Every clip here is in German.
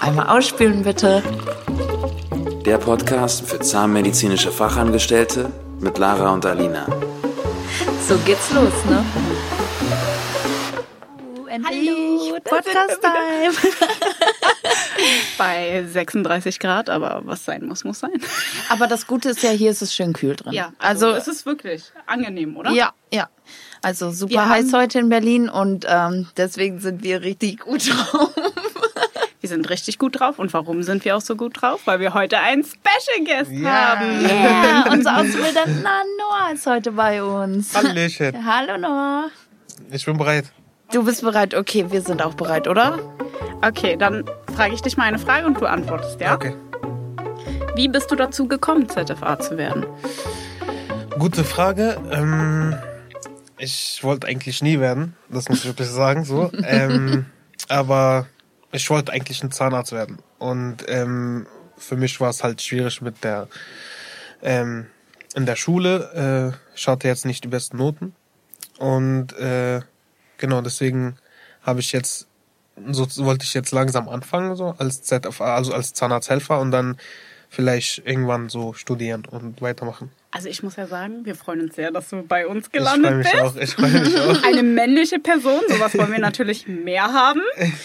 Einmal ausspülen bitte. Der Podcast für zahnmedizinische Fachangestellte mit Lara und Alina. So geht's los, ne? Hallo, Podcast-Time. Bei 36 Grad, aber was sein muss, muss sein. Aber das Gute ist ja, hier ist es schön kühl drin. also, also es ist wirklich angenehm, oder? ja, ja. Also super Wir heiß haben- heute in Berlin und ähm, deswegen sind wir richtig gut drauf. Wir sind richtig gut drauf. Und warum sind wir auch so gut drauf? Weil wir heute einen Special Guest Ja. haben. Ja, unser Auszubildender Noah ist heute bei uns. Hallöchen. Hallo Noah. Ich bin bereit. Du bist bereit? Okay, wir sind auch bereit, oder? Okay, dann frage ich dich mal eine Frage und du antwortest, ja? Okay. Wie bist du dazu gekommen, ZFA zu werden? Gute Frage. Ähm, ich wollte eigentlich nie werden, das muss ich wirklich sagen. So. Ähm, aber ich wollte eigentlich ein Zahnarzt werden. Und ähm, für mich war es halt schwierig mit der ähm, in der Schule. Äh, ich hatte jetzt nicht die besten Noten. Und äh, genau deswegen habe ich jetzt so wollte ich jetzt langsam anfangen so als ZFA, also als Zahnarzthelfer und dann vielleicht irgendwann so studieren und weitermachen. Also ich muss ja sagen, wir freuen uns sehr, dass du bei uns Ich freue gelandet mich bist. auch. Ich freue mich auch. Eine männliche Person, sowas wollen wir natürlich mehr haben.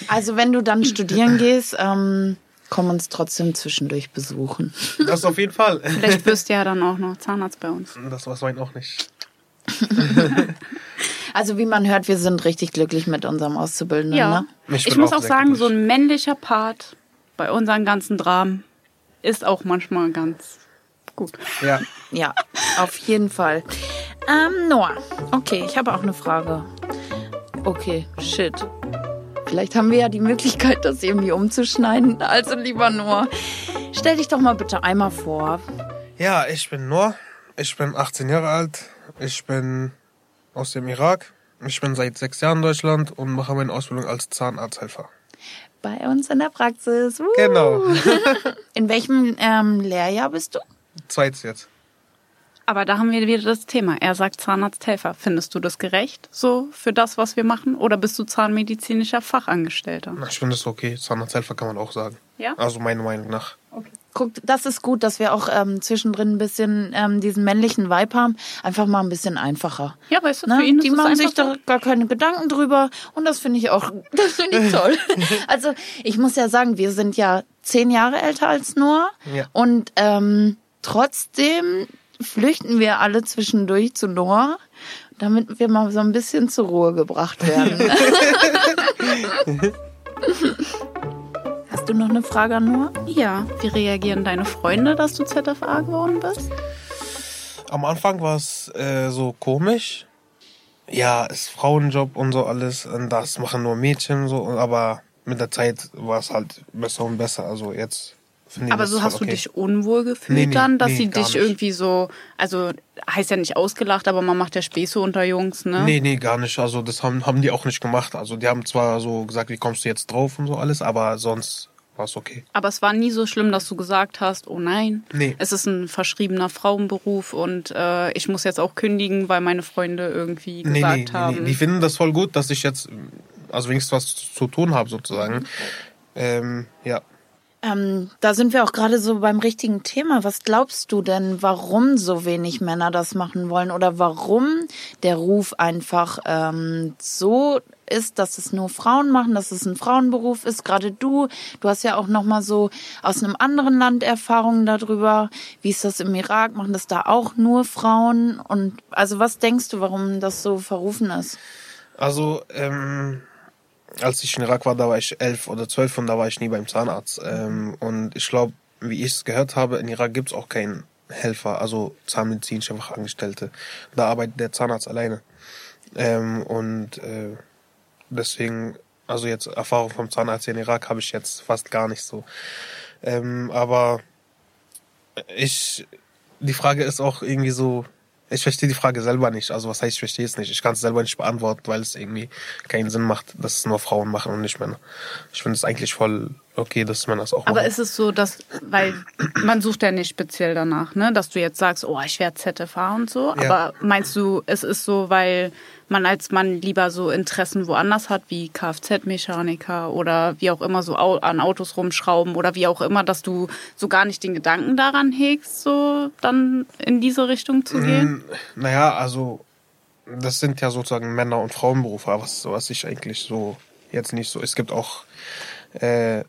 Also wenn du dann studieren gehst, ähm, komm uns trotzdem zwischendurch besuchen. Das auf jeden Fall. Vielleicht wirst du ja dann auch noch Zahnarzt bei uns. Das was meint auch nicht. Also wie man hört, wir sind richtig glücklich mit unserem Auszubildenden. Ja. Ne? Ich Ich, muss auch auch sagen, so glücklich. ein männlicher Part bei unseren ganzen Dramen ist auch manchmal ganz gut. Ja. Ja, auf jeden Fall. Ähm, Noah, okay, ich habe auch eine Frage. Okay, shit. Vielleicht haben wir ja die Möglichkeit, das irgendwie umzuschneiden. Also lieber Noah, stell dich doch mal bitte einmal vor. Ja, ich bin Noor. Ich bin 18 Jahre alt. Ich bin aus dem Irak. Ich bin seit sechs Jahren in Deutschland und mache meine Ausbildung als Zahnarzthelfer. Bei uns in der Praxis. Woo. Genau. In welchem ähm, Lehrjahr bist du? Zweites jetzt. Aber da haben wir wieder das Thema. Er sagt Zahnarzthelfer. Findest du das gerecht so für das, was wir machen? Oder bist du zahnmedizinischer Fachangestellter? Na, Ich finde es okay. Zahnarzthelfer kann man auch sagen. Ja? Also meiner Meinung nach. Guck, das ist gut, dass wir auch ähm, zwischendrin ein bisschen ähm, diesen männlichen Vibe haben. Einfach mal ein bisschen einfacher. Ja, weißt du, Ne? für ihn ist die es machen einfach sich da gar keine Gedanken drüber und das finde ich auch, das finde ich toll. also ich muss ja sagen, wir sind ja zehn Jahre älter als Noah Ja. und ähm, trotzdem flüchten wir alle zwischendurch zu Noah, damit wir mal so ein bisschen zur Ruhe gebracht werden. Hast du noch eine Frage an Noah? Ja. Wie reagieren deine Freunde, dass du ZFA geworden bist? Am Anfang war es äh, so komisch. Ja, ist Frauenjob und so alles. Und das machen nur Mädchen so. Aber mit der Zeit war es halt besser und besser. Also jetzt ich Aber so hast du okay. dich unwohl gefühlt Nee, nee, dann, dass nee, sie dich nicht. irgendwie so, also heißt ja nicht ausgelacht, aber man macht ja Späße unter Jungs, ne? Nee, nee, gar nicht. Also das haben, haben die auch nicht gemacht. Also die haben zwar so gesagt, wie kommst du jetzt drauf und so alles, aber sonst war es okay. Aber es war nie so schlimm, dass du gesagt hast, oh nein, Nee. es ist ein verschriebener Frauenberuf und äh, ich muss jetzt auch kündigen, weil meine Freunde irgendwie Nee, gesagt nee, nee, haben. nee. Die finden das voll gut, dass ich jetzt, also wenigstens was zu tun habe sozusagen. Ähm, ja. Ähm, da sind wir auch gerade so beim richtigen Thema. Was glaubst du denn, warum so wenig Männer das machen wollen oder warum der Ruf einfach ähm, so ist, dass es nur Frauen machen, dass es ein Frauenberuf ist? Gerade du, du hast ja auch noch mal so aus einem anderen Land Erfahrungen darüber. Wie ist das im Irak? Machen das da auch nur Frauen? Und also was denkst du, warum das so verrufen ist? Also, ähm, als ich in Irak war, da war ich elf oder zwölf und da war ich nie beim Zahnarzt. Ähm, und ich glaube, wie ich es gehört habe, in Irak gibt's auch keinen Helfer, also zahnmedizinische Fachangestellte. Da arbeitet der Zahnarzt alleine. Ähm, und äh, deswegen, also jetzt Erfahrung vom Zahnarzt in Irak habe ich jetzt fast gar nicht so. Ähm, aber ich, die Frage ist auch irgendwie so, ich verstehe die Frage selber nicht. Also was heißt, ich verstehe es nicht? Ich kann es selber nicht beantworten, weil es irgendwie keinen Sinn macht, dass es nur Frauen machen und nicht Männer. Ich finde es eigentlich voll okay, dass man das auch Aber macht. ist es so, dass, weil man sucht ja nicht speziell danach, ne, dass du jetzt sagst, oh, ich werde ZFA und so. Ja. Aber meinst du, es ist so, weil man als Mann lieber so Interessen woanders hat, wie Kfz-Mechaniker oder wie auch immer so an Autos rumschrauben oder wie auch immer, dass du so gar nicht den Gedanken daran hegst, so dann in diese Richtung zu gehen? Mm, Naja, also das sind ja sozusagen Männer- und Frauenberufe, was, was ich eigentlich so jetzt nicht so. Es gibt auch äh,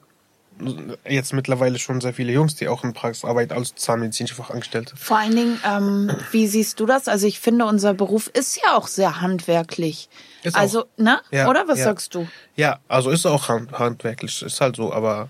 jetzt mittlerweile schon sehr viele Jungs, die auch in Praxis arbeiten als zahnmedizinische Fachangestellte. Vor allen Dingen, ähm, wie siehst du das? Also ich finde, unser Beruf ist ja auch sehr handwerklich. Ist auch. also, ne? Ja, Oder was ja. sagst du? Ja, also ist auch hand, handwerklich, ist halt so, aber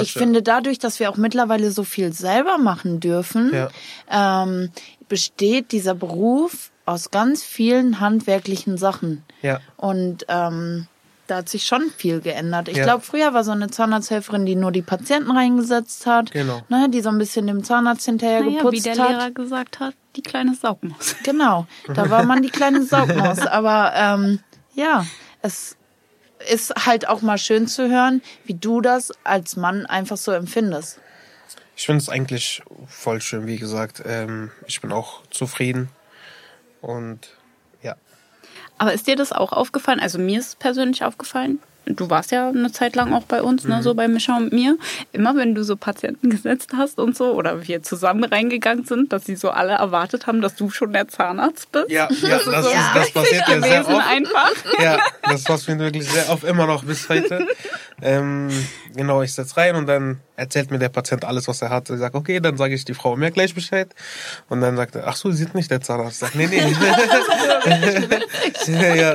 Ich finde, dadurch, dass wir auch mittlerweile so viel selber machen dürfen, Ja. ähm, besteht dieser Beruf aus ganz vielen handwerklichen Sachen. Ja. Und ähm, da hat sich schon viel geändert. Ich Ja. glaube, früher war so eine Zahnarzthelferin, die nur die Patienten reingesetzt hat, Genau. ne, die so ein bisschen dem Zahnarzt hinterher Naja, wie geputzt der hat. Lehrer gesagt hat, die kleine Saugmaus. Genau, da war man die kleine Saugmaus. Aber ähm, ja, es ist halt auch mal schön zu hören, wie du das als Mann einfach so empfindest. Ich finde es eigentlich voll schön, wie gesagt. Ähm, ich bin auch zufrieden. Und. Aber ist dir das auch aufgefallen? Also mir ist es persönlich aufgefallen. Du warst ja eine Zeit lang auch bei uns, ne, so bei Mischa und mir. Immer wenn du so Patienten gesetzt hast und so, oder wir zusammen reingegangen sind, dass sie so alle erwartet haben, dass du schon der Zahnarzt bist. Ja, ja, das, so ist, das passiert ja sehr oft. einfach. Ja, das passiert wirklich sehr oft, immer noch bis heute. Ähm, genau, ich setz rein und dann erzählt mir der Patient alles, was er hat. Ich sage, okay, dann sage ich die Frau mir gleich Bescheid. Und dann sagt er, ach so, sie sind nicht der Zahnarzt. Ich sag, nee, nee. ja,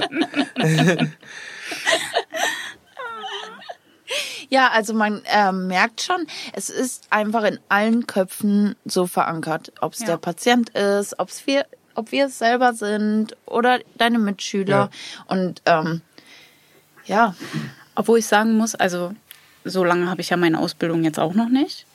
Ja, also man ähm, merkt schon, es ist einfach in allen Köpfen so verankert, ob es Ja. der Patient ist, ob es wir, ob wir es selber sind oder deine Mitschüler. Und ähm, ja, Obwohl ich sagen muss, also so lange habe ich ja meine Ausbildung jetzt auch noch nicht.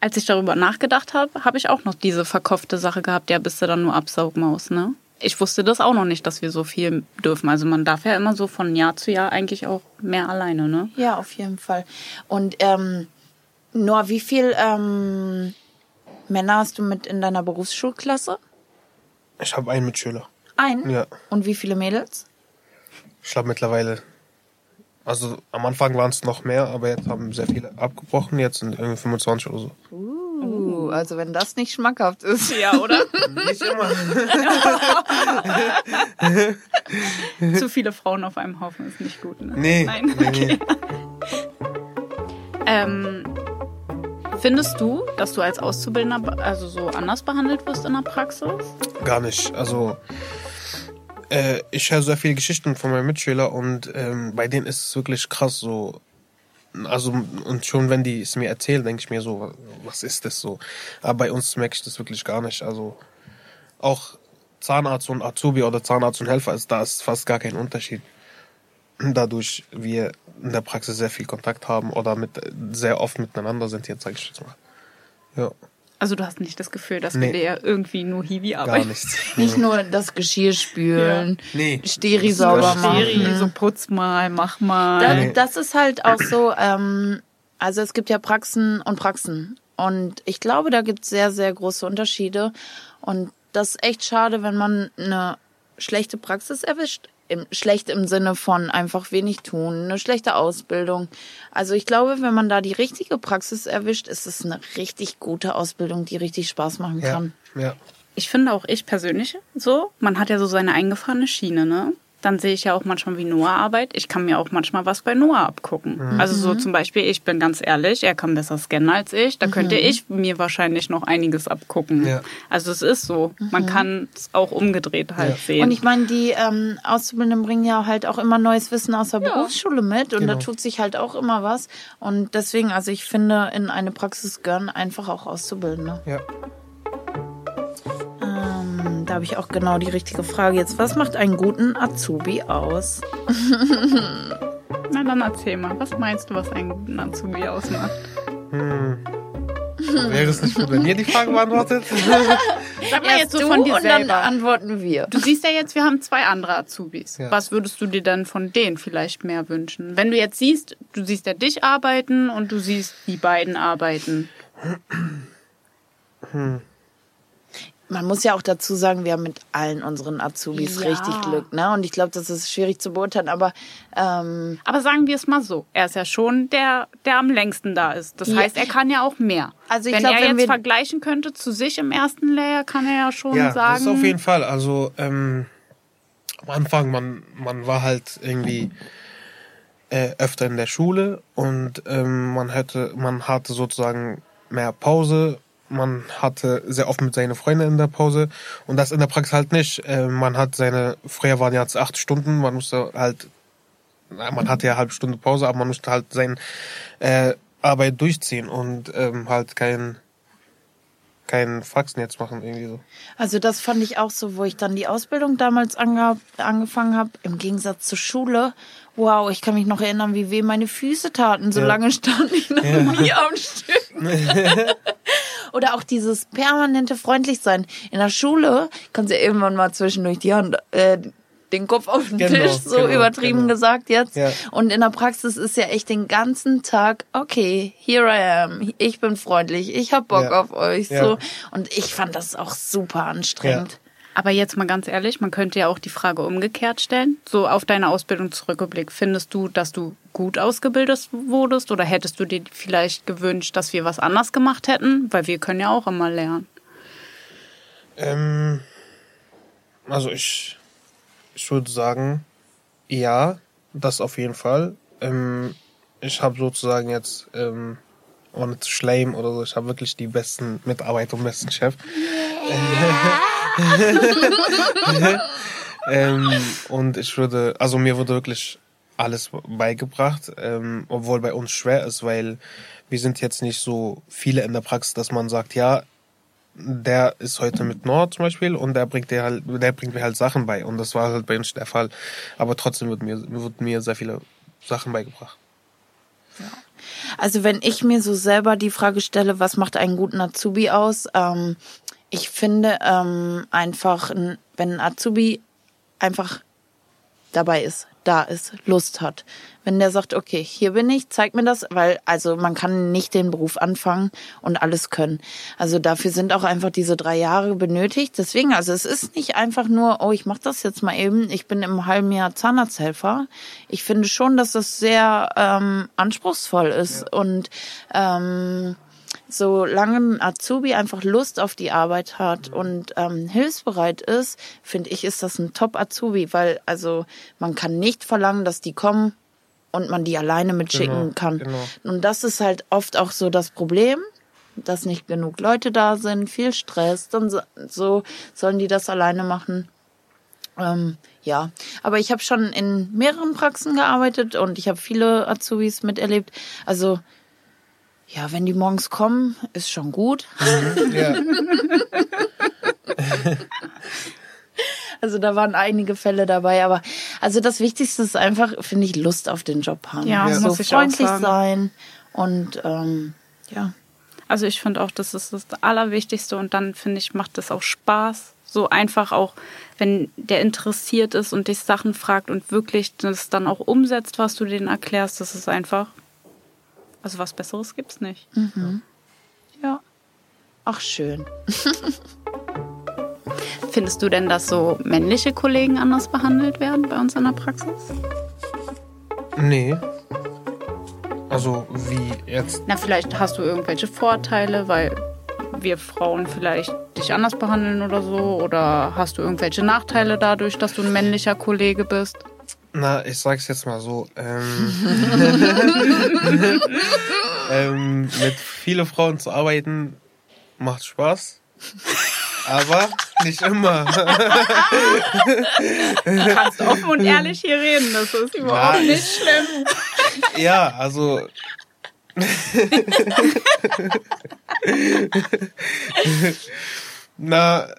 Als ich darüber nachgedacht habe, habe ich auch noch diese verkopfte Sache gehabt, ja, bist du dann nur Absaugmaus, ne? Ich wusste das auch noch nicht, dass wir so viel dürfen. Also man darf ja immer so von Jahr zu Jahr eigentlich auch mehr alleine, ne? ja, auf jeden Fall. Und ähm, Noah, wie viel ähm, Männer hast du mit in deiner Berufsschulklasse? ich habe einen Mitschüler. Ein? Ja. Und wie viele Mädels? Ich glaube mittlerweile, also am Anfang waren es noch mehr, aber jetzt haben sehr viele abgebrochen. Jetzt sind irgendwie 25 oder so. Uh, also wenn das nicht schmackhaft ist. Ja, oder? Nicht immer. zu viele Frauen auf einem Haufen ist nicht gut, ne? Nee, Nein. nee, nee. Ähm, findest du, dass du als Auszubildender also so anders behandelt wirst in der Praxis? Gar nicht. Also äh, ich höre sehr viele Geschichten von meinen Mitschülern und ähm, bei denen ist es wirklich krass so. Also und schon wenn die es mir erzählen, denke ich mir so, was ist das so? Aber bei uns merke ich das wirklich gar nicht. Also auch Zahnarzt und Azubi oder Zahnarzt und Helfer ist da ist fast gar kein Unterschied. Dadurch wir in der Praxis sehr viel Kontakt haben oder mit sehr oft miteinander sind jetzt, sage ich jetzt mal. Ja, Also du hast nicht das Gefühl, dass Nee. wir dir irgendwie nur Hiwi gar arbeiten. nichts. Nicht nur das Geschirr spülen, Nee. Steri sauber machen. Steri, so putz mal, mach mal. Da, Nee. das ist halt auch so, ähm, also es gibt ja Praxen und Praxen. Und ich glaube, da gibt es sehr, sehr große Unterschiede. Und das ist echt schade, wenn man eine schlechte Praxis erwischt. Im, schlecht im Sinne von einfach wenig tun, eine schlechte Ausbildung. Also ich glaube, wenn man da die richtige Praxis erwischt, ist es eine richtig gute Ausbildung, die richtig Spaß machen Ja, kann. ja. Ich finde auch ich persönlich so, man hat ja so seine eingefahrene Schiene, ne? Dann sehe ich ja auch manchmal, wie Noah arbeitet. Ich kann mir auch manchmal was bei Noah abgucken. Also so zum Beispiel, ich bin ganz ehrlich, er kann besser scannen als ich. Da könnte ich mir wahrscheinlich noch einiges abgucken. Ja. Also es ist so. Man kann es auch umgedreht halt Ja. sehen. Und ich meine, die ähm, Auszubildenden bringen ja halt auch immer neues Wissen aus der Berufsschule mit und da Genau. tut sich halt auch immer was. Und deswegen, also ich finde, in eine Praxis gehören einfach auch Auszubildende. ja. Habe ich auch genau die richtige Frage jetzt. Was macht einen guten Azubi aus? Na dann erzähl mal, was meinst du, was einen guten Azubi ausmacht? Hm. Wäre es nicht, wenn ihr die Frage beantwortet? Sag mal Erst jetzt so du von dir und dann selber. antworten wir. Du siehst ja jetzt, wir haben zwei andere Azubis. Ja. Was würdest du dir dann von denen vielleicht mehr wünschen? Wenn du jetzt siehst, du siehst ja dich arbeiten und du siehst die beiden arbeiten. Man muss ja auch dazu sagen, wir haben mit allen unseren Azubis Ja. richtig Glück, ne? Und ich glaube, das ist schwierig zu beurteilen, aber ähm, Aber sagen wir es mal so, er ist ja schon der, der am längsten da ist. Das Ja. heißt, er kann ja auch mehr. Also ich wenn glaub, er wenn jetzt wir- vergleichen könnte zu sich im ersten Layer, kann er ja schon Ja, sagen. das ist auf jeden Fall. Also ähm, am Anfang, man, man war halt irgendwie äh, öfter in der Schule und ähm, man hätte, man hatte sozusagen mehr Pause. Man hatte sehr oft mit seinen Freunden in der Pause und das in der Praxis halt nicht. Äh, man hat seine, früher waren jetzt acht Stunden, man musste halt, man hatte ja eine halbe Stunde Pause, aber man musste halt seine äh, Arbeit durchziehen und ähm, halt kein, kein Faxen jetzt machen irgendwie so. Also das fand ich auch so, wo ich dann die Ausbildung damals ange angefangen habe, im Gegensatz zur Schule. Wow, ich kann mich noch erinnern, wie weh meine Füße taten. So Ja. lange stand ich noch nie am Stück. Oder auch dieses permanente freundlich sein. In der Schule kannst du ja irgendwann mal zwischendurch die Hand, äh, den Kopf auf den Genau, Tisch, so genau, übertrieben genau. gesagt jetzt. Ja. Und in der Praxis ist ja echt den ganzen Tag, okay, here I am, ich bin freundlich, ich hab Bock Ja. auf euch. Ja. So. Und ich fand das auch super anstrengend. Aber jetzt mal ganz ehrlich, man könnte ja auch die Frage umgekehrt stellen. So auf deine Ausbildung zurückgeblickt, findest du, dass du gut ausgebildet wurdest oder hättest du dir vielleicht gewünscht, dass wir was anders gemacht hätten? Weil wir können ja auch immer lernen. Ähm, also ich, ich würde sagen, ja, das auf jeden Fall. Ähm, ich habe sozusagen jetzt, ähm, ohne zu schleimen oder so, ich habe wirklich die besten Mitarbeiter und besten Chef. ähm, und ich würde, also mir wurde wirklich alles beigebracht, ähm, obwohl bei uns schwer ist, weil wir sind jetzt nicht so viele in der Praxis, dass man sagt, ja, der ist heute mit Nord zum Beispiel und der bringt dir halt, der bringt mir halt Sachen bei und das war halt bei uns der Fall. Aber trotzdem wird mir, wird mir sehr viele Sachen beigebracht. Also wenn ich mir so selber die Frage stelle, was macht einen guten Azubi aus? Ähm, ich finde ähm, einfach, ein- wenn ein Azubi einfach dabei ist, da ist, Lust hat. Wenn der sagt, okay, hier bin ich, zeig mir das, weil also man kann nicht den Beruf anfangen und alles können. Also dafür sind auch einfach diese drei Jahre benötigt. Deswegen, also es ist nicht einfach nur, oh, ich mache das jetzt mal eben, ich bin im halben Jahr Zahnarzthelfer. Ich finde schon, dass das sehr ähm, anspruchsvoll ist und ähm, solange ein Azubi einfach Lust auf die Arbeit hat und ähm, hilfsbereit ist, finde ich, ist das ein Top-Azubi, weil also man kann nicht verlangen, dass die kommen und man die alleine mitschicken Genau, kann. genau. Und das ist halt oft auch so das Problem, dass nicht genug Leute da sind, viel Stress, dann so, so sollen die das alleine machen. Ähm, ja, aber ich habe schon in mehreren Praxen gearbeitet und ich habe viele Azubis miterlebt. Also ja, wenn die morgens kommen, ist schon gut. Ja, Also da waren einige Fälle dabei, aber also das Wichtigste ist einfach, finde ich, Lust auf den Job haben. Ja, so muss ich auch freundlich sagen. sein und ähm, ja. Also ich finde auch, das ist das Allerwichtigste und dann finde ich, macht das auch Spaß. So einfach auch, wenn der interessiert ist und dich Sachen fragt und wirklich das dann auch umsetzt, was du denen erklärst, das ist einfach, also was Besseres gibt's nicht. Ja. Ach schön. Findest du denn, dass so männliche Kollegen anders behandelt werden bei uns in der Praxis? nee. Also wie jetzt, Na, vielleicht hast du irgendwelche Vorteile, weil wir Frauen vielleicht dich anders behandeln oder so? Oder hast du irgendwelche Nachteile dadurch, dass du ein männlicher Kollege bist? Na, ich sag's jetzt mal so, ähm, ähm, mit vielen Frauen zu arbeiten macht Spaß, aber nicht immer. Du kannst offen und ehrlich hier reden, das ist überhaupt Nein. nicht schlimm. Ja, also. Na,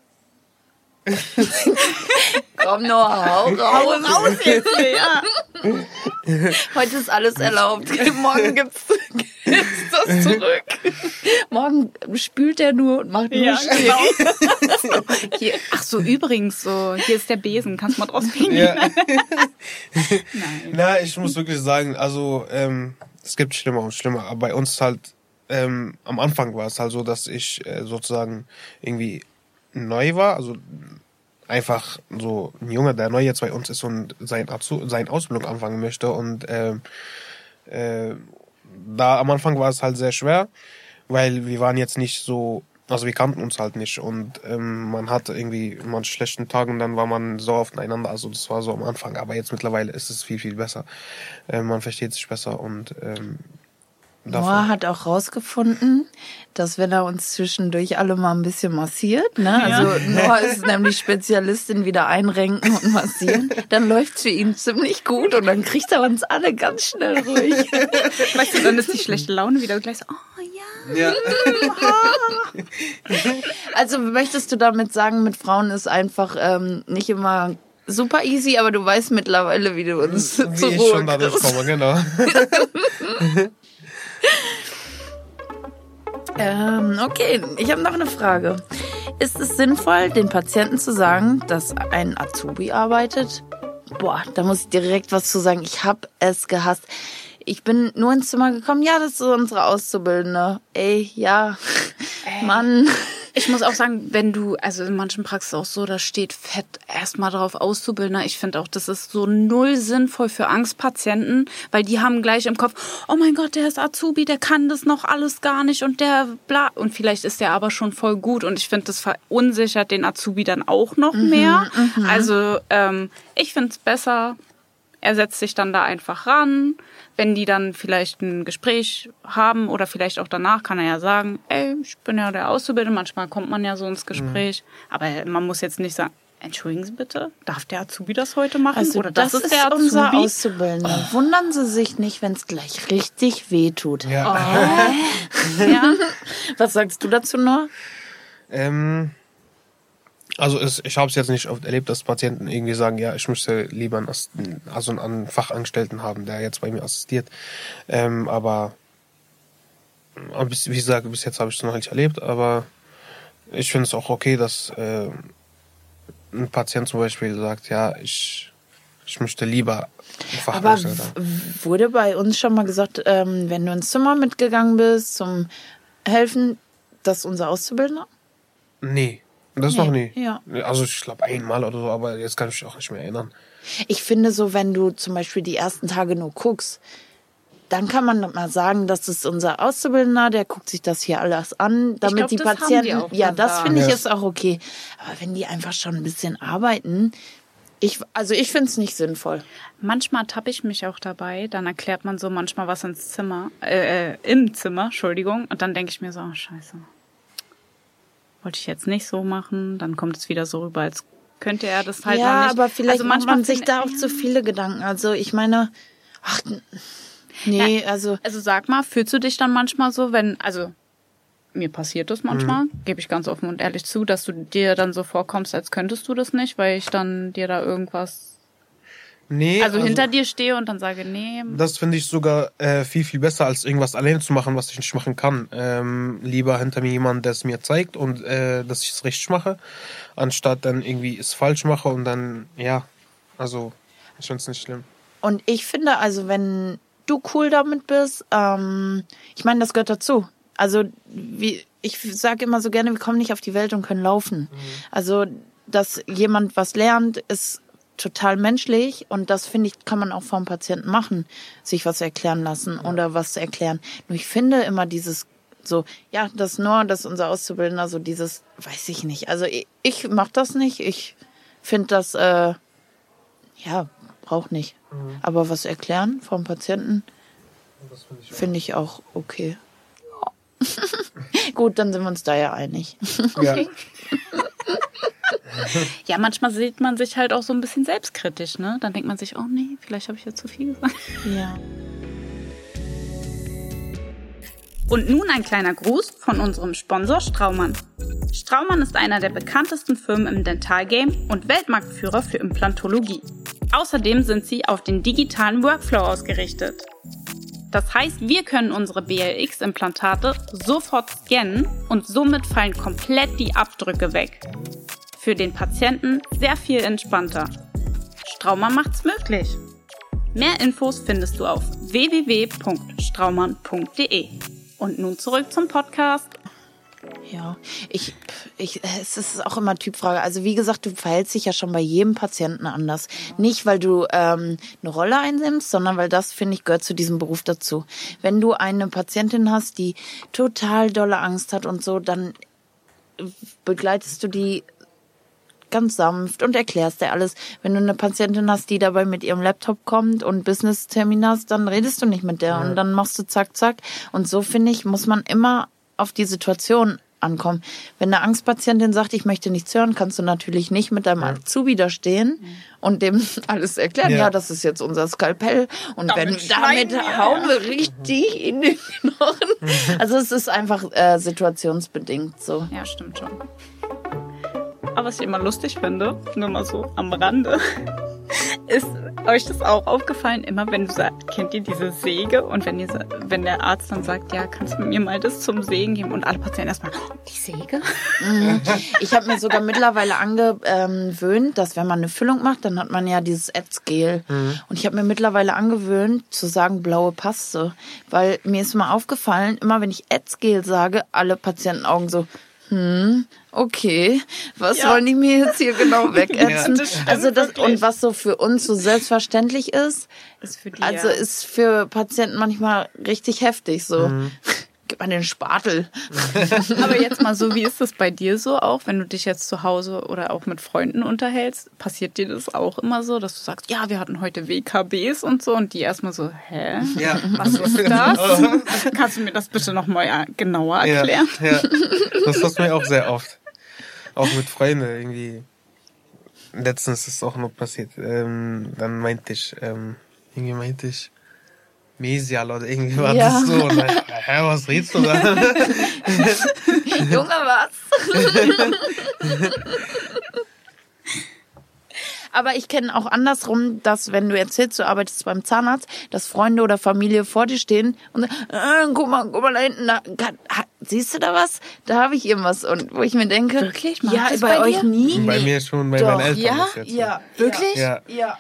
Komm nur, hau raus. Raus jetzt, ja. Heute ist alles erlaubt. Morgen gibt's ist das zurück. Morgen spült er nur und macht nur Ja, Stich. genau. Hier, ach so, übrigens, so, hier ist der Besen, kannst du mal draus pinkeln? Ja. Nein. Na, ich muss wirklich sagen, also ähm, es gibt schlimmer und schlimmer, aber bei uns halt ähm, am Anfang war es halt so, dass ich äh, sozusagen irgendwie neu war, also einfach so ein Junge, der neu jetzt bei uns ist und sein Azu seine Ausbildung anfangen möchte und ähm, äh, da am Anfang war es halt sehr schwer, weil wir waren jetzt nicht so, also wir kannten uns halt nicht und ähm, man hatte irgendwie an schlechten Tagen, dann war man so aufeinander, also das war so am Anfang, aber jetzt mittlerweile ist es viel, viel besser. Ähm, man versteht sich besser und ähm, Noah hat auch rausgefunden, dass wenn er uns zwischendurch alle mal ein bisschen massiert, ne, also Noah ist nämlich Spezialistin wieder einrenken und massieren, dann läuft's für ihn ziemlich gut und dann kriegt er uns alle ganz schnell ruhig. Weißt du, dann ist die schlechte Laune wieder gleich so, oh ja. ja. Also möchtest du damit sagen, mit Frauen ist einfach ähm, nicht immer super easy, aber du weißt mittlerweile, wie du uns zur wie ich Ruhe schon dadurch kriegst. komme, genau. Ähm, okay, ich habe noch eine Frage. Ist es sinnvoll, den Patienten zu sagen, dass ein Azubi arbeitet? Boah, da muss ich direkt was zu sagen. Ich habe es gehasst. Ich bin nur ins Zimmer gekommen. Ja, das ist unsere Auszubildende. Ey, ja, Mann. Ich muss auch sagen, wenn du, also in manchen Praxen auch so, da steht fett erstmal drauf Auszubildender. Ich finde auch, das ist so null sinnvoll für Angstpatienten, weil die haben gleich im Kopf, oh mein Gott, der ist Azubi, der kann das noch alles gar nicht und der bla. Und vielleicht ist der aber schon voll gut und ich finde, das verunsichert den Azubi dann auch noch mehr. Also ähm, ich finde es besser, er setzt sich dann da einfach ran. Wenn die dann vielleicht ein Gespräch haben oder vielleicht auch danach, kann er ja sagen, ey, ich bin ja der Auszubildende. Manchmal kommt man ja so ins Gespräch. Aber man muss jetzt nicht sagen, entschuldigen Sie bitte, darf der Azubi das heute machen? Also oder das, das, ist, der Azubi? unser Auszubildender. Wundern Sie sich nicht, wenn es gleich richtig wehtut. Ja. ja. Was sagst du dazu noch? Ähm, also es, ich habe es jetzt nicht oft erlebt, dass Patienten irgendwie sagen, ja, ich möchte lieber einen, also einen Fachangestellten haben, der jetzt bei mir assistiert. Ähm, aber aber bis, wie gesagt, bis jetzt habe ich es noch nicht erlebt, aber ich finde es auch okay, dass äh, ein Patient zum Beispiel sagt, ja, ich, ich möchte lieber einen Aber Fachangestellten haben. w- wurde bei uns schon mal gesagt, ähm, wenn du ins Zimmer mitgegangen bist zum Helfen, das ist unser Auszubildender? Nee, das Nee, noch nie. ja. Also ich glaube einmal oder so, aber jetzt kann ich mich auch nicht mehr erinnern. Ich finde so, wenn du zum Beispiel die ersten Tage nur guckst, dann kann man mal sagen, das ist unser Auszubildender, der guckt sich das hier alles an, damit glaub, die das haben die Patienten. auch ja, das finde ich ist auch okay. Aber wenn die einfach schon ein bisschen arbeiten, ich, also ich finde es nicht sinnvoll. Manchmal tappe ich mich auch dabei, dann erklärt man so manchmal was ins Zimmer, äh, äh, im Zimmer, Entschuldigung, und dann denke ich mir so, oh, scheiße. Wollte ich jetzt nicht so machen, dann kommt es wieder so rüber, als könnte er das halt ja, nicht. aber vielleicht also macht manchmal man sich da auch ja. zu viele Gedanken. Also ich meine, ach, nee, also Also sag mal, fühlst du dich dann manchmal so, wenn, also mir passiert das manchmal, Mhm. gebe ich ganz offen und ehrlich zu, dass du dir dann so vorkommst, als könntest du das nicht, weil ich dann dir da irgendwas, Nee, also, hinter dir stehe und dann sage, nee, Das finde ich sogar äh, viel, viel besser, als irgendwas alleine zu machen, was ich nicht machen kann. Ähm, lieber hinter mir jemand, der es mir zeigt und äh, dass ich es richtig mache, anstatt dann irgendwie es falsch mache und dann, ja, also, ich finde es nicht schlimm. Und ich finde, also wenn du cool damit bist, ähm, ich meine, das gehört dazu. Also wie, ich sage immer so gerne, wir kommen nicht auf die Welt und können laufen. Also, dass jemand was lernt, ist total menschlich und das finde ich, kann man auch vom Patienten machen, sich was erklären lassen oder was erklären. Nur ich finde immer dieses so, ja, das nur, das ist unser Auszubildender, so dieses, weiß ich nicht. Also ich, ich mach das nicht. Ich finde das, äh, ja, braucht nicht. Aber was erklären vom Patienten, finde ich auch okay. Gut, dann sind wir uns da ja einig. Ja. ja, manchmal sieht man sich halt auch so ein bisschen selbstkritisch, ne? Dann denkt man sich, oh nee, vielleicht habe ich ja zu viel gesagt. Ja. Und nun ein kleiner Gruß von unserem Sponsor Straumann. Straumann ist einer der bekanntesten Firmen im Dentalgame und Weltmarktführer für Implantologie. Außerdem sind sie auf den digitalen Workflow ausgerichtet. Das heißt, wir können unsere BLX-Implantate sofort scannen und somit fallen komplett die Abdrücke weg. Für den Patienten sehr viel entspannter. Straumann macht's möglich. Mehr Infos findest du auf www.straumann.de. Und nun zurück zum Podcast. Ja, ich, ich, es ist auch immer Typfrage. Also wie gesagt, du verhältst dich ja schon bei jedem Patienten anders. Nicht, weil du ähm, eine Rolle einnimmst, sondern weil das, finde ich, gehört zu diesem Beruf dazu. Wenn du eine Patientin hast, die total dolle Angst hat und so, dann begleitest du die ganz sanft und erklärst dir alles. Wenn du eine Patientin hast, die dabei mit ihrem Laptop kommt und Business-Termin hast, dann redest du nicht mit der und dann machst du zack, zack. Und so, finde ich, muss man immer auf die Situation ankommen. Wenn eine Angstpatientin sagt, ich möchte nichts hören, kannst du natürlich nicht mit deinem Azubi da stehen und dem alles erklären. Ja. Ja. das ist jetzt unser Skalpell und Damit wenn damit wir. hauen wir richtig in den Knochen. Also es ist einfach äh, situationsbedingt so. Ja, stimmt schon. Aber was ich immer lustig finde, nur mal so am Rande, ist euch das auch aufgefallen, immer wenn du sagst, kennt ihr diese Säge? Und wenn, ihr, wenn der Arzt dann sagt, ja, kannst du mir mal das zum Sägen geben? Und alle Patienten erstmal, die Säge? Ich habe mir sogar mittlerweile angewöhnt, dass wenn man eine Füllung macht, dann hat man ja dieses Ätzgel. Und ich habe mir mittlerweile angewöhnt zu sagen blaue Paste, weil mir ist mal aufgefallen, immer wenn ich Ätzgel sage, alle Patientenaugen so hm, okay, was Ja. wollen die mir jetzt hier genau wegätzen? das stimmt also das wirklich. und was so für uns so selbstverständlich ist, Ist für die also ja. ist für Patienten manchmal richtig heftig so. Gib mal den Spatel. Aber jetzt mal so, wie ist das bei dir so auch, wenn du dich jetzt zu Hause oder auch mit Freunden unterhältst? Passiert dir das auch immer so, dass du sagst, ja, wir hatten heute WKBs und so und die erstmal so, hä? Ja. Was ist das? Kannst du mir das bitte nochmal genauer Ja, erklären? ja. Das passiert mir auch sehr oft. Auch mit Freunden irgendwie. Letztens ist es auch noch passiert. Ähm, dann meinte ich, ähm, irgendwie meinte ich, Mesial oder irgendwie war Ja. das so. Und dann, hä, was redest du da? Junge, was? Aber ich kenne auch andersrum, dass wenn du erzählst, du arbeitest beim Zahnarzt, dass Freunde oder Familie vor dir stehen und sagen, äh, guck mal, guck mal da hinten, da, kann, ha, siehst du da was? Da habe ich irgendwas. Und wo ich mir denke, Wirklich? Ja, das bei, bei euch dir? nie. Bei mir schon, bei Doch, meinen Eltern ja? ist jetzt so. Ja, Wirklich? Ja. Ja.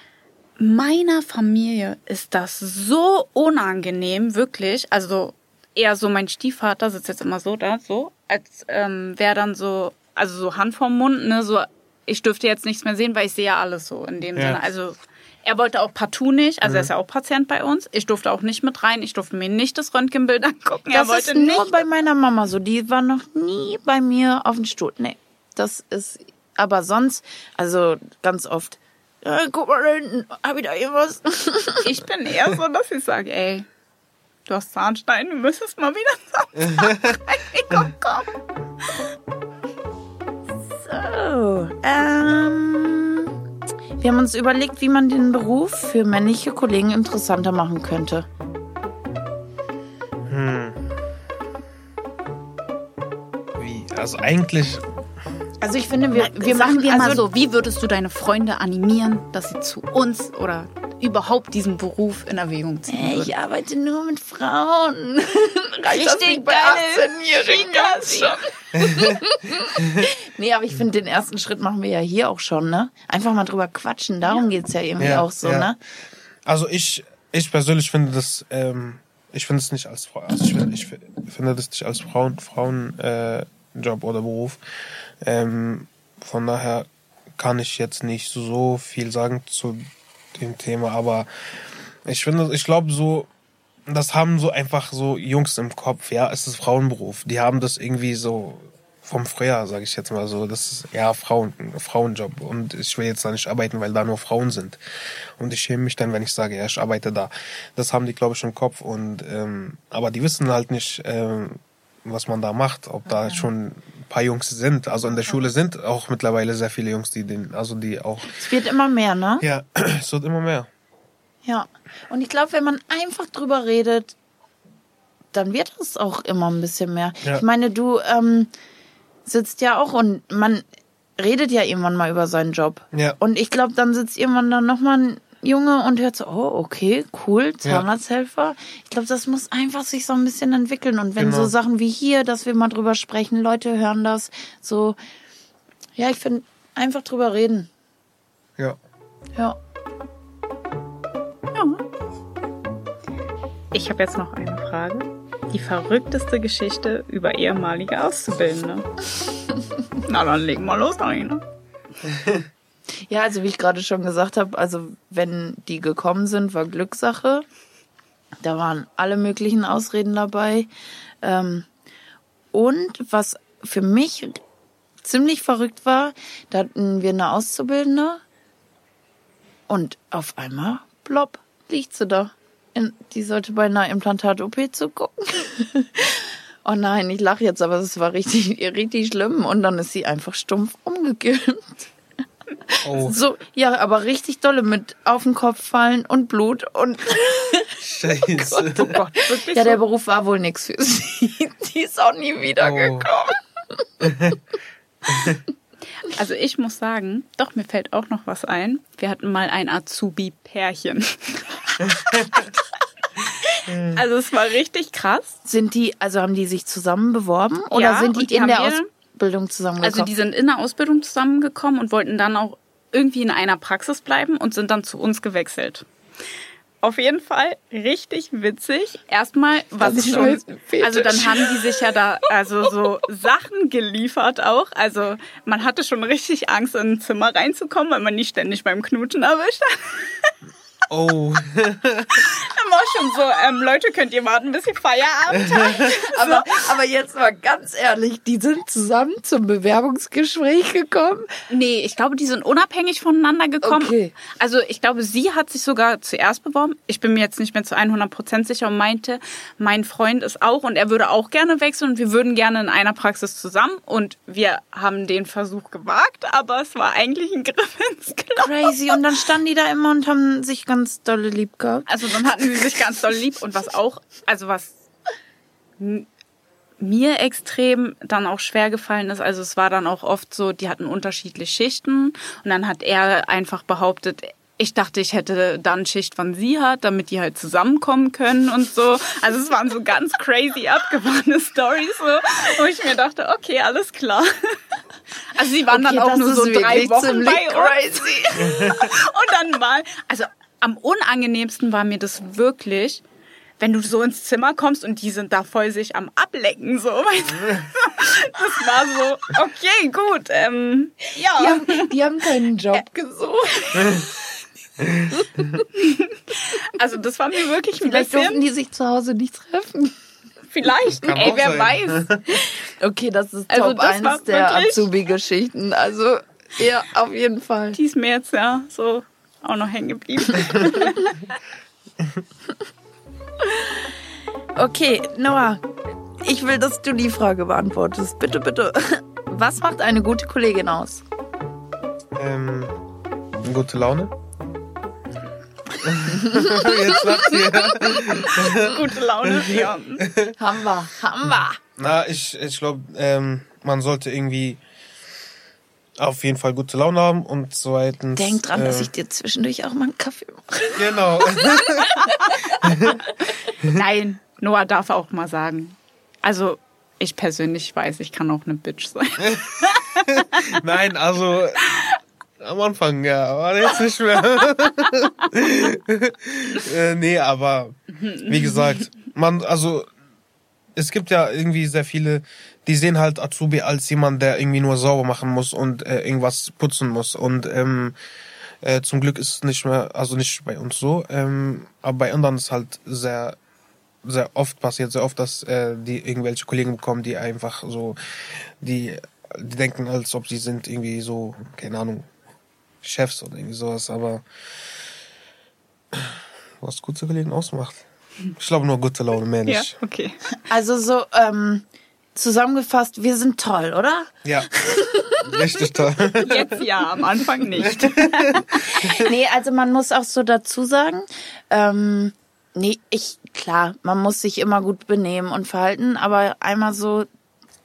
Meiner Familie ist das so unangenehm, wirklich. Also eher so mein Stiefvater sitzt jetzt immer so da, so, als ähm, wäre dann so, also so Hand vorm Mund, ne, so, ich dürfte jetzt nichts mehr sehen, weil ich sehe ja alles so in dem Ja. Sinne. Also er wollte auch partout nicht, also er ist ja auch Patient bei uns. Ich durfte auch nicht mit rein, ich durfte mir nicht das Röntgenbild angucken. er Das wollte ist nur nicht. bei meiner Mama so. Die war noch nie bei mir auf dem Stuhl. Nee, das ist, aber sonst, also ganz oft, äh, guck mal da hinten, hab ich da irgendwas? Ich bin eher so, dass ich sage, ey, du hast Zahnstein, du müsstest mal wieder Zahnstein. komm, komm. So, ähm, wir haben uns überlegt, wie man den Beruf für männliche Kollegen interessanter machen könnte. Wie? Also eigentlich, Also ich finde, wir, wir machen wir mal also, so, wie würdest du deine Freunde animieren, dass sie zu uns oder überhaupt diesen Beruf in Erwägung ziehen Ey, würden? ich arbeite nur mit Frauen. Reicht das Richtig nicht bei geile 18-Jährigen? Gas schon. Nee, aber ich finde, den ersten Schritt machen wir ja hier auch schon, ne? Einfach mal drüber quatschen. Darum geht's ja irgendwie Ja, auch so, ja. ne? also ich, ich persönlich finde das, ähm, ich finde es nicht als Frau, also ich finde, ich finde das nicht als Frauen, Frauen, äh, Job oder Beruf. Ähm, von daher kann ich jetzt nicht so viel sagen zu dem Thema, aber ich finde, ich glaube so, das haben so einfach so Jungs im Kopf, ja, es ist Frauenberuf. Die haben das irgendwie so vom Frühjahr, sage ich jetzt mal so, das ist ja Frauen, Frauenjob und ich will jetzt da nicht arbeiten, weil da nur Frauen sind. Und ich schäme mich dann, wenn ich sage, ja, ich arbeite da. Das haben die, glaube ich, im Kopf und ähm, aber die wissen halt nicht, ähm, was man da macht, ob da schon ein paar Jungs sind. Also in der Schule sind auch mittlerweile sehr viele Jungs, die den, also die auch. Es wird immer mehr, ne? Ja, es wird immer mehr. Ja. Und ich glaube, wenn man einfach drüber redet, dann wird es auch immer ein bisschen mehr. Ja. Ich meine, du ähm, sitzt ja auch und man redet ja irgendwann mal über seinen Job. Ja. Und ich glaube, dann sitzt irgendwann dann noch mal ein Junge und hört so, oh, okay, cool, Zahnarzthelfer. Ich glaube, das muss einfach sich so ein bisschen entwickeln. Und wenn Genau. so Sachen wie hier, dass wir mal drüber sprechen, Leute hören das, so, ja, ich finde, einfach drüber reden. Ja. Ja. Ich habe jetzt noch eine Frage. Die verrückteste Geschichte über ehemalige Auszubildende. Na, dann legen wir los, Arina. Ja, also wie ich gerade schon gesagt habe, also wenn die gekommen sind, war Glückssache. Da waren alle möglichen Ausreden dabei. Ähm, und was für mich ziemlich verrückt war, da hatten wir eine Auszubildende und auf einmal, plopp, liegt sie da. Die sollte bei einer Implantat-OP zugucken. oh nein, ich lache jetzt, aber es war richtig, richtig schlimm. Und dann ist sie einfach stumpf umgekippt. Oh, So, ja, aber richtig dolle mit auf den Kopf fallen und Blut und scheiße. Oh Gott, wirklich ja, so? der Beruf war wohl nichts für sie. Die ist auch nie wieder Oh. gekommen. Also ich muss sagen, doch, mir fällt auch noch was ein. Wir hatten mal ein Azubi-Pärchen. also es war richtig krass. Sind die, also haben die sich zusammen beworben oder Ja, sind die, die in der wir- Ausbildung zusammengekommen? Also die sind in der Ausbildung zusammengekommen und wollten dann auch irgendwie in einer Praxis bleiben und sind dann zu uns gewechselt. Auf jeden Fall richtig witzig. Erstmal, was Das ich ist schon, also dann haben die sich ja da also so Sachen geliefert auch. Also man hatte schon richtig Angst, in ein Zimmer reinzukommen, weil man nicht ständig beim Knutschen erwischt hat. Oh, Dann war schon so, ähm, Leute, könnt ihr warten, bis ihr Feierabend habt? aber, aber jetzt mal ganz ehrlich, die sind zusammen zum Bewerbungsgespräch gekommen. Nee, ich glaube, die sind unabhängig voneinander gekommen. Okay. Also ich glaube, sie hat sich sogar zuerst beworben. Ich bin mir jetzt nicht mehr zu 100% sicher und meinte, mein Freund ist auch und er würde auch gerne wechseln und wir würden gerne in einer Praxis zusammen. Und wir haben den Versuch gewagt, aber es war eigentlich ein Griff ins Klo. Crazy. Und dann standen die da immer und haben sich ganz dolle lieb gehabt. Also dann hatten sie sich ganz doll lieb und was auch, also was mir extrem dann auch schwer gefallen ist, also es war dann auch oft so, die hatten unterschiedliche Schichten und dann hat er einfach behauptet, ich dachte, ich hätte dann Schicht, wann sie hat, damit die halt zusammenkommen können und so. Also es waren so ganz crazy abgefahrene Stories, so, wo ich mir dachte, okay, alles klar. Also sie waren dann Okay, auch das nur so drei Wochen bei uns. Und dann mal, also am unangenehmsten war mir das wirklich, wenn du so ins Zimmer kommst und die sind da voll sich am Ablecken, so. weißt du? Das war so, okay, gut, ähm, ja. Die haben, die haben keinen Job gesucht. Also das war mir wirklich ein Vielleicht durften bisschen, die sich zu Hause nicht treffen. vielleicht, Kann ey, wer sein. weiß. Okay, das ist Also Top das 1 war der Azubi-Geschichten. Also, ja, auf jeden Fall. Die ist mir jetzt ja so auch noch hängen geblieben. Okay, Noah, ich will, dass du die Frage beantwortest. Bitte, bitte. Was macht eine gute Kollegin aus? ähm, gute Laune. Jetzt lacht ihr. Gute Laune, ja. Haben wir, haben wir. Na, ich, ich glaube, ähm, man sollte irgendwie auf jeden Fall gute Laune haben und zweitens. Denk dran, äh, dass ich dir zwischendurch auch mal einen Kaffee mache. Genau. Nein, Noah darf auch mal sagen. Also, ich persönlich weiß, ich kann auch eine Bitch sein. Nein, also am Anfang ja, aber jetzt nicht mehr. äh, nee, aber wie gesagt, man, also es gibt ja irgendwie sehr viele, die sehen halt Azubi als jemand, der irgendwie nur sauber machen muss und äh, irgendwas putzen muss. Und ähm, äh, zum Glück ist es nicht mehr, also nicht bei uns so, ähm, aber bei anderen ist halt sehr sehr oft passiert, sehr oft, dass äh, die irgendwelche Kollegen bekommen, die einfach so, die, die denken, als ob sie sind irgendwie so, keine Ahnung, Chefs oder irgendwie sowas, aber was gute Kollegen ausmacht. Ich glaube nur gute Laune, mehr Ja, nicht. okay. Also so, ähm, zusammengefasst, wir sind toll, oder? Ja, richtig toll. Jetzt ja, am Anfang nicht. Nee, also man muss auch so dazu sagen, ähm, nee, ich, klar, man muss sich immer gut benehmen und verhalten, aber einmal so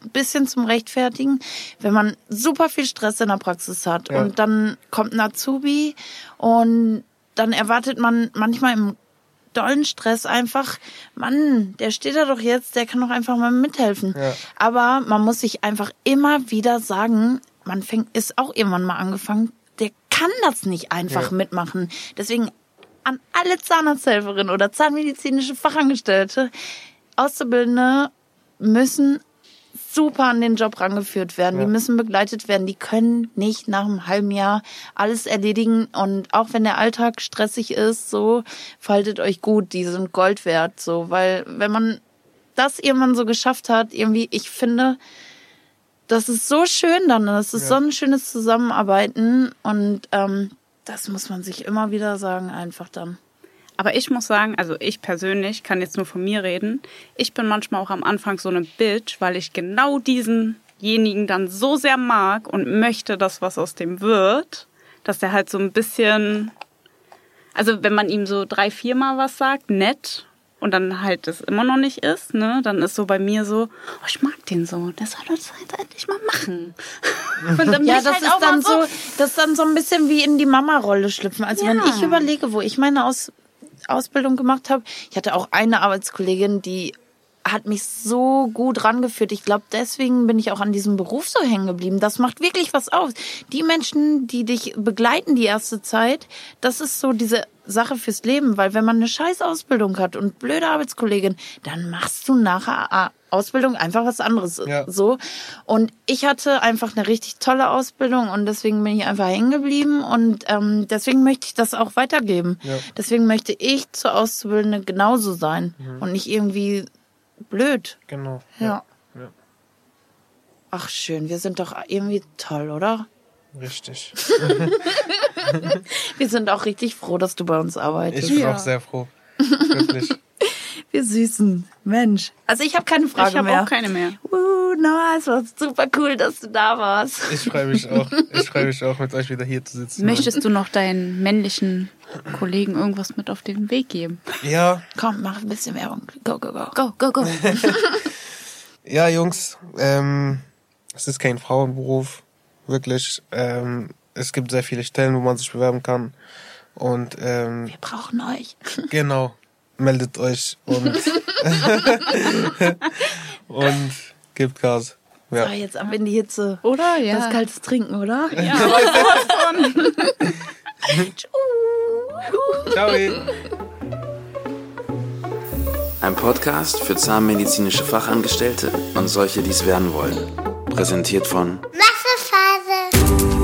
ein bisschen zum Rechtfertigen, wenn man super viel Stress in der Praxis hat Ja. und dann kommt ein Azubi und dann erwartet man manchmal im dollen Stress einfach, Mann, der steht da doch jetzt, der kann doch einfach mal mithelfen. Ja. Aber man muss sich einfach immer wieder sagen, man fängt, ist auch irgendwann mal angefangen, der kann das nicht einfach Ja. mitmachen. Deswegen an alle Zahnarzthelferinnen oder zahnmedizinische Fachangestellte, Auszubildende müssen super an den Job rangeführt werden. Ja. Die müssen begleitet werden. Die können nicht nach einem halben Jahr alles erledigen. Und auch wenn der Alltag stressig ist, so faltet euch gut. Die sind Gold wert. So, weil wenn man das irgendwann so geschafft hat, irgendwie, ich finde, das ist so schön dann. Das ist Ja. so ein schönes Zusammenarbeiten. Und ähm, das muss man sich immer wieder sagen, einfach dann. Aber ich muss sagen, also ich persönlich kann jetzt nur von mir reden. Ich bin manchmal auch am Anfang so eine Bitch, weil ich genau diesenjenigen dann so sehr mag und möchte, dass was aus dem wird, dass der halt so ein bisschen, also wenn man ihm so drei, viermal was sagt, nett, und dann halt das immer noch nicht ist, ne, dann ist so bei mir so, oh, ich mag den so, der soll das halt endlich mal machen. Und dann bin Ja, das halt ist dann mal so, das ist dann so ein bisschen wie in die Mama-Rolle schlüpfen. Also wenn Ja. ich überlege, wo ich meine Aus Ausbildung gemacht habe, ich hatte auch eine Arbeitskollegin, die hat mich so gut rangeführt. Ich glaube, deswegen bin ich auch an diesem Beruf so hängen geblieben. Das macht wirklich was aus. Die Menschen, die dich begleiten die erste Zeit, das ist so diese Sache fürs Leben, weil wenn man eine scheiß Ausbildung hat und blöde Arbeitskollegin, dann machst du nachher ah, Ausbildung einfach was anderes. Ja. So. Und ich hatte einfach eine richtig tolle Ausbildung und deswegen bin ich einfach hängen geblieben und ähm, deswegen möchte ich das auch weitergeben. Ja. Deswegen möchte ich zur Auszubildende genauso sein und nicht irgendwie blöd. Genau. Ja. ja. Ach schön, wir sind doch irgendwie toll, oder? Richtig. Wir sind auch richtig froh, dass du bei uns arbeitest. Ich bin Ja. auch sehr froh. Wirklich. Wir süßen. Mensch. Also ich habe keine Frage ich habe mehr. auch keine mehr. Uh, Noah, es war super cool, dass du da warst. Ich freue mich auch. Ich freue mich auch, mit euch wieder hier zu sitzen. Möchtest du noch deinen männlichen Kollegen irgendwas mit auf den Weg geben? Ja, Komm, mach ein bisschen Werbung. Go, go, go. Go, go, go. ja, Jungs, ähm, es ist kein Frauenberuf, wirklich. Ähm, es gibt sehr viele Stellen, wo man sich bewerben kann. Und ähm, Wir brauchen euch. genau, meldet euch und, und gebt Gas. Ja. Ah, jetzt ab in die Hitze. Oder? Ja. Das kaltes Trinken, oder? ja. Ciao. Ein Podcast für zahnmedizinische Fachangestellte und solche, die es werden wollen. Präsentiert von Wasserphase.